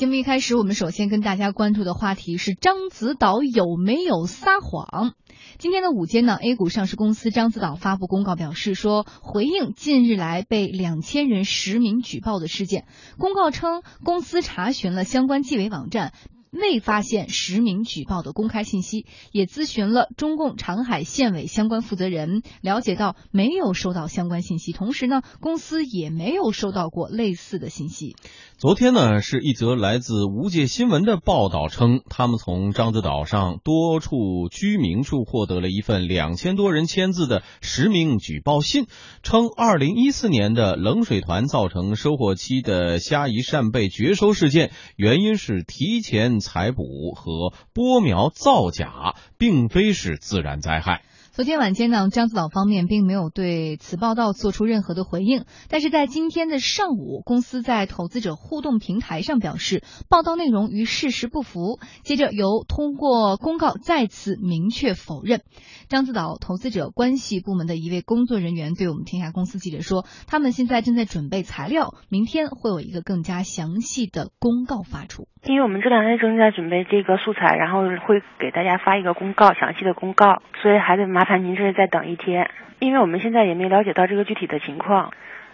节目一开始，我们首先跟大家关注的话题是獐子岛有没有撒谎？今天的午间呢，A 股上市公司獐子岛发布公告表示说，回应近日来被两千人实名举报的事件。公告称，公司查询了相关纪委网站。未发现实名举报的公开信息，也咨询了中共长海县委相关负责人，了解到没有收到相关信息。同时呢，公司也没有收到过类似的信息。昨天呢，是一则来自无界新闻的报道称，他们从獐子岛上多处居民处获得了一份两千多人签字的实名举报信，称二零一四年的冷水团造成收获期的虾夷扇贝绝收事件，原因是提前。采捕和播苗造假，并非是自然灾害。昨天晚间呢，獐子岛方面并没有对此报道做出任何的回应。但是在今天的上午，公司在投资者互动平台上表示，报道内容与事实不符。接着由通过公告再次明确否认。獐子岛投资者关系部门的一位工作人员对我们天下公司记者说，他们现在正在准备材料，明天会有一个更加详细的公告发出。因为我们这两天正在准备这个素材，然后会给大家发一个公告，详细的公告，所以还得麻烦看您这是在等一天，因为我们现在也没了解到这个具体的情况，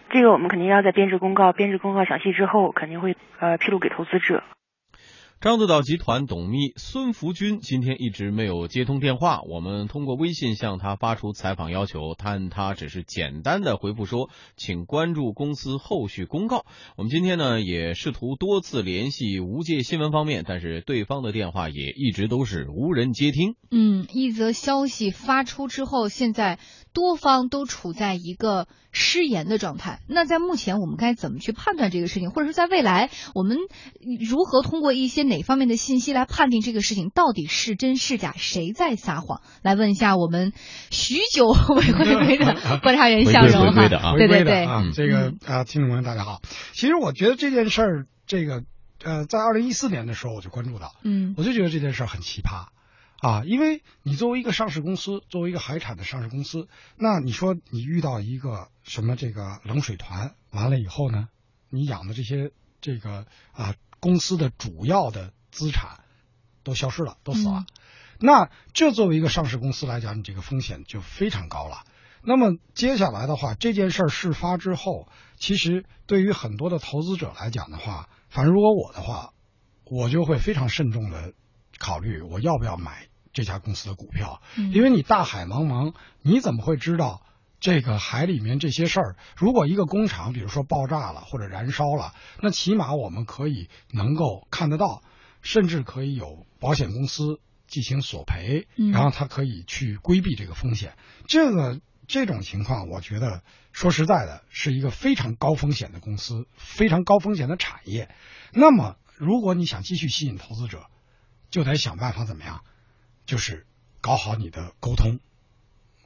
这个我们肯定要在编制公告，编制公告详细之后，肯定会呃披露给投资者。獐子岛集团董秘孙福军今天一直没有接通电话，我们通过微信向他发出采访要求，但他只是简单的回复说，请关注公司后续公告。我们今天呢也试图多次联系无界新闻方面，但是对方的电话也一直都是无人接听。嗯，一则消息发出之后，现在多方都处在一个失言的状态。那在目前，我们该怎么去判断这个事情，或者说在未来，我们如何通过一些哪方面的信息来判定这个事情到底是真是假，谁在撒谎？来问一下我们许久 未回归的观察员向荣哈，对对对，啊，这个啊，听众朋友大家好。其实我觉得这件事儿，这个呃，在二零一四年的时候我就关注到，嗯，我就觉得这件事儿很奇葩啊，因为你作为一个上市公司，作为一个海产的上市公司，那你说你遇到一个什么这个冷水团，完了以后呢，你养的这些这个啊。公司的主要的资产都消失了，都死了。那这作为一个上市公司来讲，你这个风险就非常高了。那么接下来的话，这件事儿事发之后，其实对于很多的投资者来讲的话，反正如果我的话，我就会非常慎重的考虑我要不要买这家公司的股票，因为你大海茫茫，你怎么会知道？这个海里面这些事儿，如果一个工厂，比如说爆炸了或者燃烧了，那起码我们可以能够看得到，甚至可以有保险公司进行索赔，然后它可以去规避这个风险。这个这种情况，我觉得说实在的，是一个非常高风险的公司，非常高风险的产业。那么，如果你想继续吸引投资者，就得想办法怎么样，就是搞好你的沟通。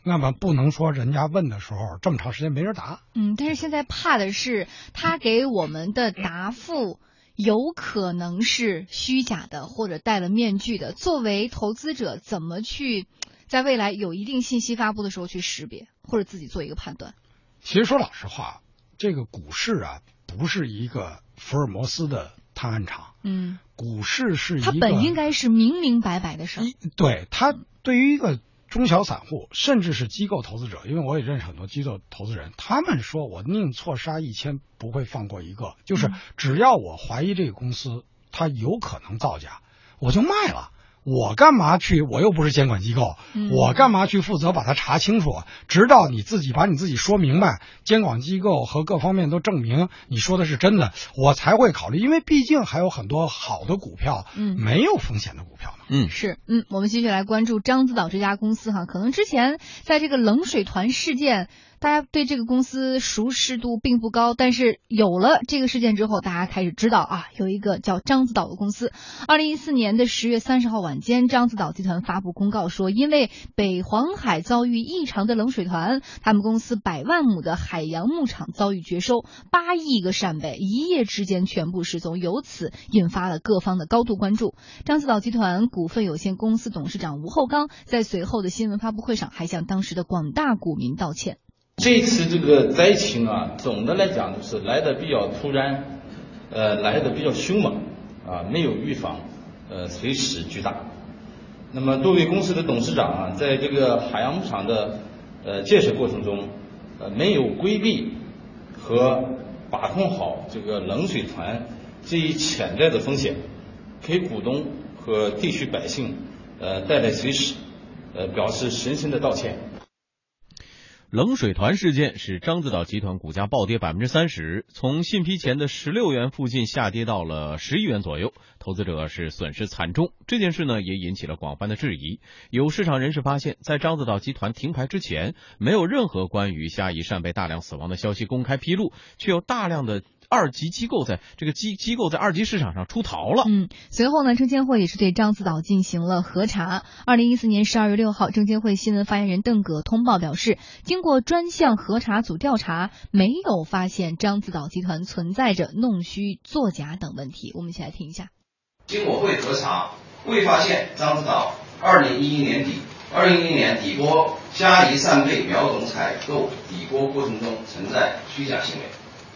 那么不能说人家问的时候这么长时间没人答。嗯，但是现在怕的是他给我们的答复有可能是虚假的或者戴了面具的。作为投资者，怎么去在未来有一定信息发布的时候去识别或者自己做一个判断？其实说老实话，这个股市啊不是一个福尔摩斯的探案场。嗯，股市是一个，它本应该是明明白白的事儿。对它对于一个。中小散户，甚至是机构投资者，因为我也认识很多机构投资人，他们说我宁错杀一千，不会放过一个，就是只要我怀疑这个公司它有可能造假，我就卖了。我干嘛去？我又不是监管机构，我干嘛去负责把它查清楚？直到你自己把你自己说明白，监管机构和各方面都证明你说的是真的，我才会考虑。因为毕竟还有很多好的股票，嗯，没有风险的股票呢。嗯，是，嗯，我们继续来关注獐子岛这家公司哈，可能之前在这个冷水团事件。大家对这个公司熟识度并不高，但是有了这个事件之后，大家开始知道啊，有一个叫獐子岛的公司。二零一四年的十月三十号晚间，獐子岛集团发布公告说，因为北黄海遭遇异常的冷水团，他们公司百万亩的海洋牧场遭遇绝收，八亿个扇贝一夜之间全部失踪，由此引发了各方的高度关注。獐子岛集团股份有限公司董事长吴厚刚在随后的新闻发布会上还向当时的广大股民道歉。这次这个灾情啊，总的来讲就是来的比较突然，呃，来的比较凶猛，啊没有预防，呃随时巨大。那么多位公司的董事长啊，在这个海洋牧场的呃建设过程中，呃没有规避和把控好这个冷水团这一潜在的风险，给股东和地区百姓呃带来随时呃表示深深的道歉。冷水团事件使獐子岛集团股价暴跌百分之三十，从信披前的十六元附近下跌到了十一元左右，投资者是损失惨重。这件事呢，也引起了广泛的质疑。有市场人士发现，在獐子岛集团停牌之前，没有任何关于虾夷扇贝大量死亡的消息公开披露，却有大量的。二级机构在这个机机构在二级市场上出逃了。嗯，随后呢，证监会也是对獐子岛进行了核查。二零一四年十二月六号，证监会新闻发言人邓葛通报表示，经过专项核查组调查，没有发现獐子岛集团存在着弄虚作假等问题。我们一起来听一下。经我会核查，未发现獐子岛二零一一年底、二零一零年底播虾夷扇贝苗种采购底播过程中存在虚假行为。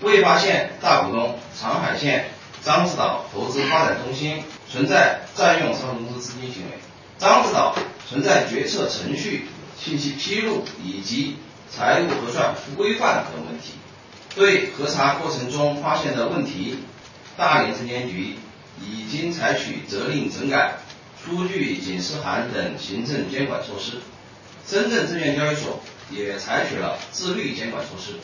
未发现大股东长海县獐子岛投资发展中心存在占用上市公司资金行为，獐子岛存在决策程序信息披露以及财务核算不规范等问题。对核查过程中发现的问题，大连证监局已经采取责令整改、出具警示函等行政监管措施。深圳证券交易所也采取了自律监管措施。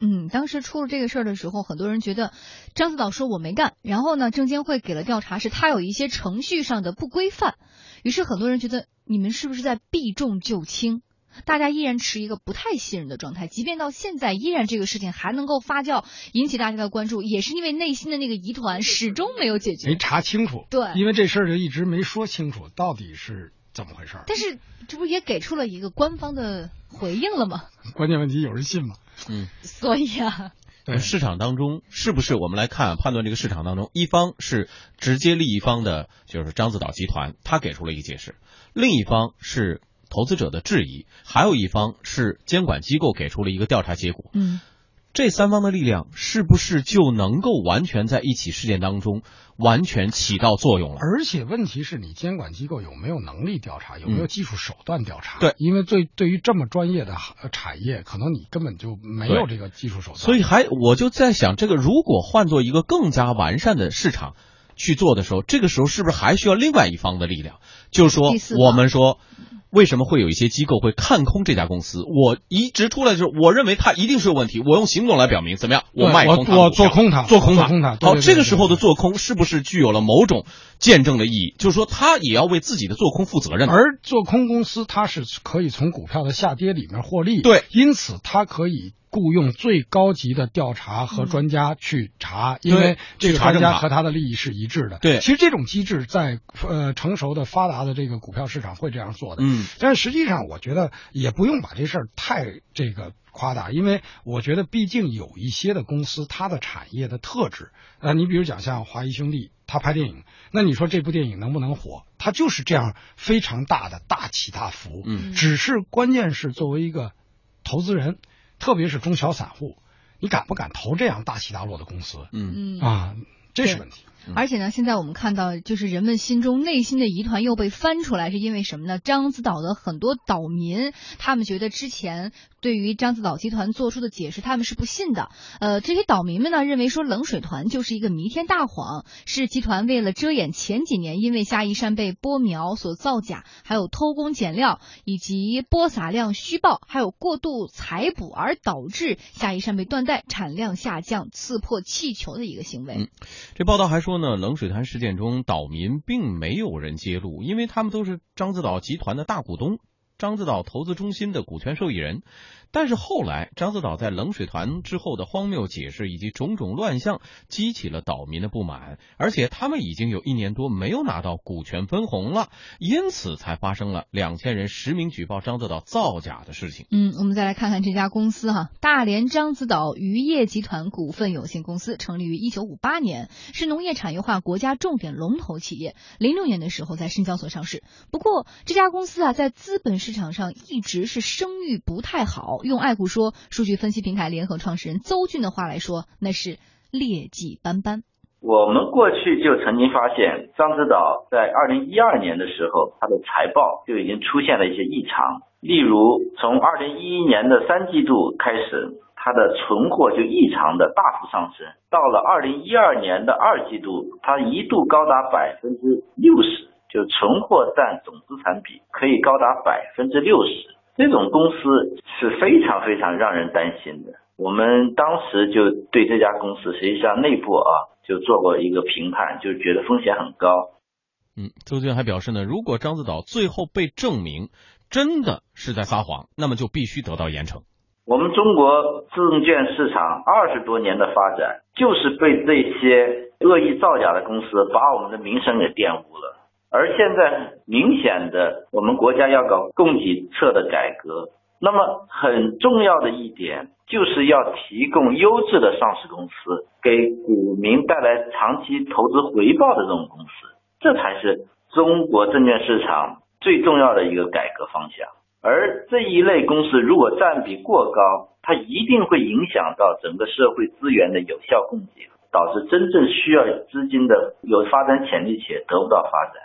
嗯，当时出了这个事儿的时候，很多人觉得张子岛说我没干，然后呢，证监会给了调查，是他有一些程序上的不规范，于是很多人觉得你们是不是在避重就轻？大家依然持一个不太信任的状态，即便到现在，依然这个事情还能够发酵，引起大家的关注，也是因为内心的那个疑团始终没有解决，没查清楚。对，因为这事儿就一直没说清楚到底是怎么回事。但是这不也给出了一个官方的回应了吗？关键问题有人信吗？嗯，所以啊，对市场当中是不是我们来看判断这个市场当中，一方是直接利益方的，就是獐子岛集团，他给出了一个解释；另一方是投资者的质疑，还有一方是监管机构给出了一个调查结果。嗯，这三方的力量是不是就能够完全在一起事件当中完全起到作用了？而且问题是你监管机构有没有能力调查，有没有技术手段调查？对，因为对对于这么专业的产业，可能你根本就没有这个技术手段。所以还我就在想，这个如果换做一个更加完善的市场去做的时候，这个时候是不是还需要另外一方的力量？就是说，我们说。为什么会有一些机构会看空这家公司？我一直出来就是，我认为它一定是有问题。我用行动来表明，怎么样？我卖空它，我做空它，做空它。好，这个时候的做空是不是具有了某种见证的意义？就是说，他也要为自己的做空负责任。而做空公司，它是可以从股票的下跌里面获利。对，因此它可以。雇佣最高级的调查和专家去查，因为这个专家和他的利益是一致的。对，其实这种机制在呃成熟的发达的这个股票市场会这样做的。嗯，但实际上我觉得也不用把这事儿太这个夸大，因为我觉得毕竟有一些的公司它的产业的特质，呃，你比如讲像华谊兄弟，他拍电影，那你说这部电影能不能火？他就是这样非常大的大起大伏。嗯，只是关键是作为一个投资人。特别是中小散户，你敢不敢投这样大起大落的公司？嗯嗯啊，这是问题。而且呢，现在我们看到，就是人们心中内心的疑团又被翻出来，是因为什么呢？獐子岛的很多岛民，他们觉得之前对于獐子岛集团做出的解释，他们是不信的。呃，这些岛民们呢，认为说冷水团就是一个弥天大谎，是集团为了遮掩前几年因为虾夷扇贝播苗所造假，还有偷工减料，以及播撒量虚报，还有过度采捕而导致虾夷扇贝断代、产量下降、刺破气球的一个行为。这报道还说。呢，冷水团事件中，岛民并没有人揭露，因为他们都是獐子岛集团的大股东，獐子岛投资中心的股权受益人。但是后来，獐子岛在冷水团之后的荒谬解释以及种种乱象，激起了岛民的不满，而且他们已经有一年多没有拿到股权分红了，因此才发生了两千人实名举报獐子岛造假的事情。嗯，我们再来看看这家公司哈，大连獐子岛渔业集团股份有限公司成立于一九五八年，是农业产业化国家重点龙头企业。零六年的时候在深交所上市，不过这家公司啊，在资本市场上一直是声誉不太好。用爱股说数据分析平台联合创始人邹俊的话来说，那是劣迹斑斑。我们过去就曾经发现，獐子岛在二零一二年的时候，它的财报就已经出现了一些异常。例如，从二零一一年的三季度开始，它的存货就异常的大幅上升。到了二零一二年的二季度，它一度高达百分之六十，就存货占总资产比可以高达百分之六十。这种公司是非常非常让人担心的。我们当时就对这家公司实际上内部啊。就做过一个评判，就是觉得风险很高。嗯，周俊还表示呢，如果獐子岛最后被证明真的是在撒谎，那么就必须得到严惩。我们中国证券市场二十多年的发展，就是被这些恶意造假的公司把我们的名声给玷污了。而现在明显的，我们国家要搞供给侧的改革。那么很重要的一点，就是要提供优质的上市公司，给股民带来长期投资回报的这种公司，这才是中国证券市场最重要的一个改革方向。而这一类公司如果占比过高，它一定会影响到整个社会资源的有效供给，导致真正需要资金的有发展潜力且得不到发展。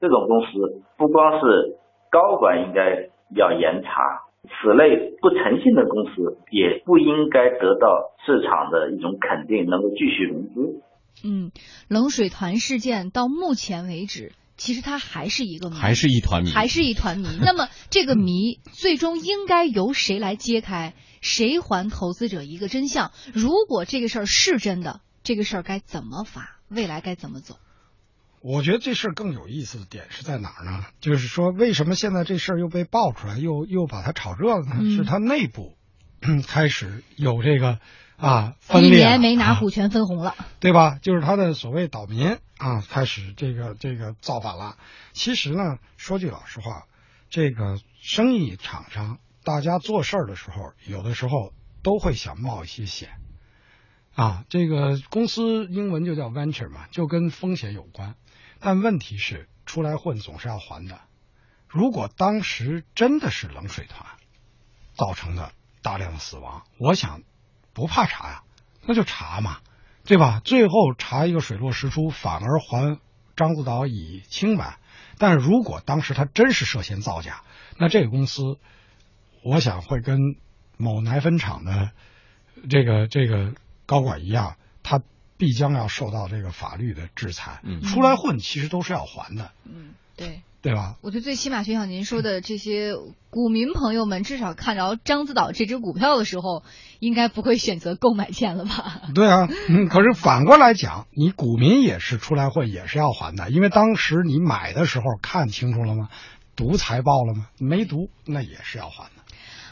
这种公司不光是高管应该要严查。此类不诚信的公司也不应该得到市场的一种肯定，能够继续融资。嗯，冷水团事件到目前为止，其实它还是一个谜，还是一团谜，还是一团谜。那么这个谜最终应该由谁来揭开？谁还投资者一个真相？如果这个事儿是真的，这个事儿该怎么罚？未来该怎么走？我觉得这事儿更有意思的点是在哪儿呢？就是说，为什么现在这事儿又被爆出来，又又把它炒热了呢？是它内部开始有这个啊分裂，一年没拿股权分红了，对吧？就是他的所谓岛民啊，开始这个这个造反了。其实呢，说句老实话，这个生意场上大家做事儿的时候，有的时候都会想冒一些险啊。这个公司英文就叫 venture 嘛，就跟风险有关。但问题是，出来混总是要还的。如果当时真的是冷水团造成的大量的死亡，我想不怕查呀，那就查嘛，对吧？最后查一个水落石出，反而还獐子岛以清白。但如果当时他真是涉嫌造假，那这个公司，我想会跟某奶粉厂的这个这个高管一样，他。必将要受到这个法律的制裁。嗯，出来混其实都是要还的。嗯，对，对吧？我觉得最起码，就像您说的，这些股民朋友们至少看着獐子岛这只股票的时候，应该不会选择购买键了吧？对啊，嗯，可是反过来讲，你股民也是出来混，也是要还的，因为当时你买的时候看清楚了吗？读财报了吗？没读，那也是要还的。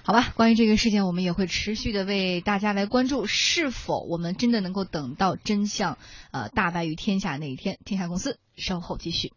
好吧，关于这个事件，我们也会持续的为大家来关注，是否我们真的能够等到真相，呃，大白于天下那一天？天下公司稍后继续。